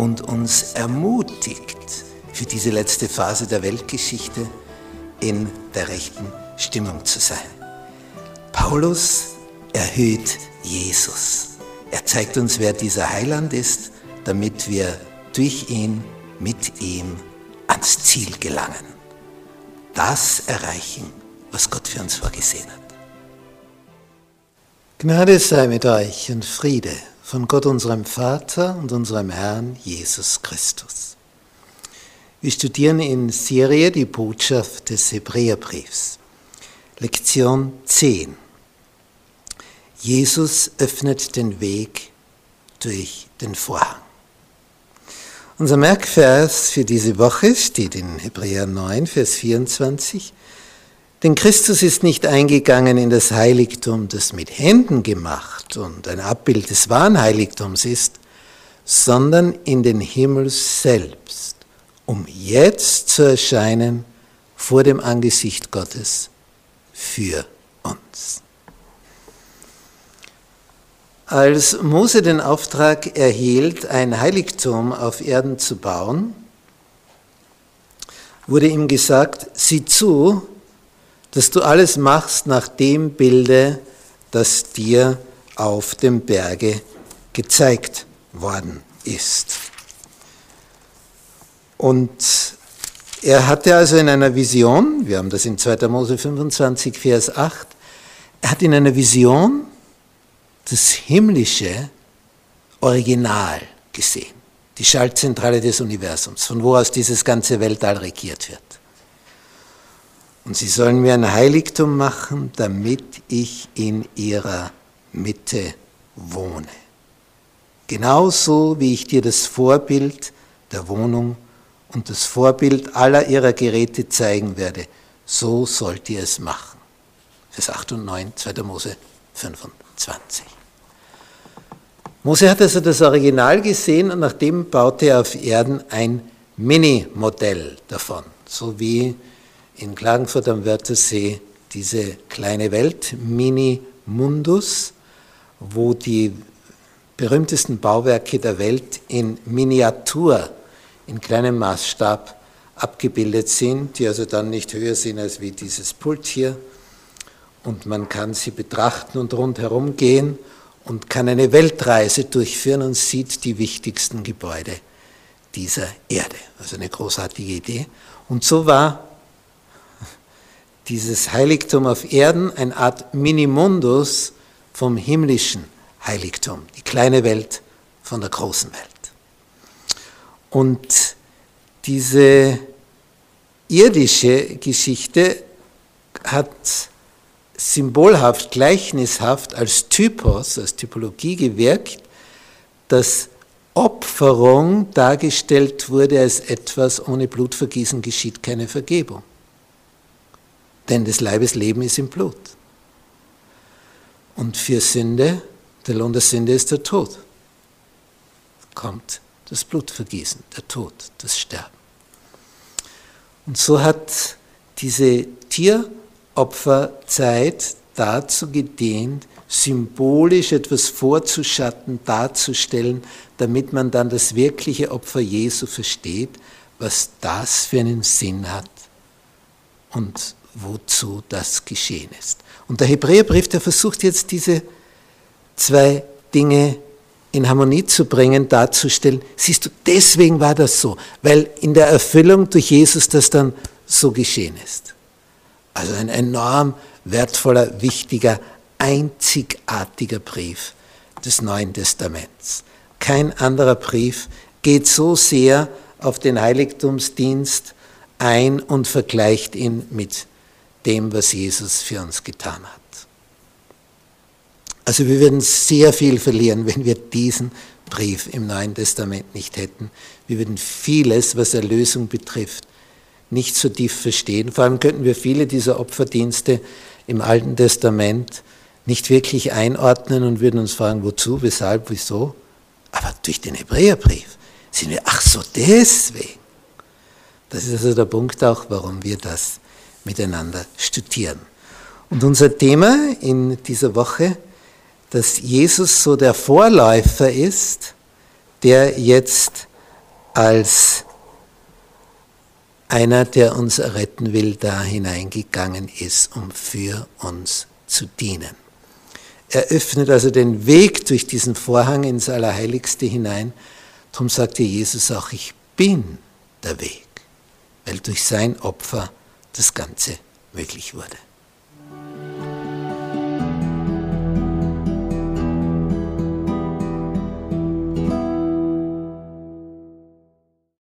und uns ermutigt, für diese letzte Phase der Weltgeschichte in der rechten Stimmung zu sein. Paulus erhöht Jesus. Er zeigt uns, wer dieser Heiland ist, damit wir durch ihn, mit ihm ans Ziel gelangen. Das erreichen, was Gott für uns vorgesehen hat. Gnade sei mit euch und Friede von Gott unserem Vater und unserem Herrn Jesus Christus. Wir studieren in Serie die Botschaft des Hebräerbriefs. Lektion 10. Jesus öffnet den Weg durch den Vorhang. Unser Merkvers für diese Woche steht in Hebräer 9, Vers 24. Denn Christus ist nicht eingegangen in das Heiligtum, das mit Händen gemacht und ein Abbild des wahren Heiligtums ist, sondern in den Himmel selbst, um jetzt zu erscheinen vor dem Angesicht Gottes für uns. Als Mose den Auftrag erhielt, ein Heiligtum auf Erden zu bauen, wurde ihm gesagt, sieh zu, dass du alles machst nach dem Bilde, das dir auf dem Berge gezeigt worden ist. Und er hatte also in einer Vision, wir haben das in 2. Mose 25, Vers 8, er hat in einer Vision das himmlische Original gesehen, die Schaltzentrale des Universums, von wo aus dieses ganze Weltall regiert wird. Und sie sollen mir ein Heiligtum machen, damit ich in ihrer Mitte wohne. Genauso wie ich dir das Vorbild der Wohnung und das Vorbild aller ihrer Geräte zeigen werde, so sollt ihr es machen. Vers 8 und 9, 2. Mose 25. Mose hat also das Original gesehen und nachdem baute er auf Erden ein Mini-Modell davon, so wie in Klagenfurt am Wörthersee diese kleine Welt, Mini Mundus, wo die berühmtesten Bauwerke der Welt in Miniatur, in kleinem Maßstab abgebildet sind, die also dann nicht höher sind als wie dieses Pult hier. Und man kann sie betrachten und rundherum gehen und kann eine Weltreise durchführen und sieht die wichtigsten Gebäude dieser Erde. Also eine großartige Idee. Und so war dieses Heiligtum auf Erden eine Art Minimundus vom himmlischen Heiligtum, die kleine Welt von der großen Welt. Und diese irdische Geschichte hat symbolhaft, gleichnishaft als Typos, als Typologie gewirkt, dass Opferung dargestellt wurde als etwas, ohne Blutvergießen geschieht keine Vergebung. Denn des Leibes Leben ist im Blut. Und für Sünde, der Lohn der Sünde ist der Tod. Kommt das Blutvergießen, der Tod, das Sterben. Und so hat diese Tieropferzeit dazu gedient, symbolisch etwas vorzuschatten, darzustellen, damit man dann das wirkliche Opfer Jesu versteht, was das für einen Sinn hat und wozu das geschehen ist. Und der Hebräerbrief, der versucht jetzt diese zwei Dinge in Harmonie zu bringen, darzustellen. Siehst du, deswegen war das so, weil in der Erfüllung durch Jesus das dann so geschehen ist. Also ein enorm wertvoller, wichtiger, einzigartiger Brief des Neuen Testaments. Kein anderer Brief geht so sehr auf den Heiligtumsdienst ein und vergleicht ihn mit dem, was Jesus für uns getan hat. Also wir würden sehr viel verlieren, wenn wir diesen Brief im Neuen Testament nicht hätten. Wir würden vieles, was Erlösung betrifft, nicht so tief verstehen. Vor allem könnten wir viele dieser Opferdienste im Alten Testament nicht wirklich einordnen und würden uns fragen, wozu, weshalb, wieso. Aber durch den Hebräerbrief sind wir, ach so, deswegen. Das ist also der Punkt auch, warum wir das miteinander studieren. Und unser Thema in dieser Woche, dass Jesus so der Vorläufer ist, der jetzt als einer, der uns retten will, da hineingegangen ist, um für uns zu dienen. Er öffnet also den Weg durch diesen Vorhang ins Allerheiligste hinein. Darum sagte Jesus auch, ich bin der Weg, weil durch sein Opfer das Ganze möglich wurde.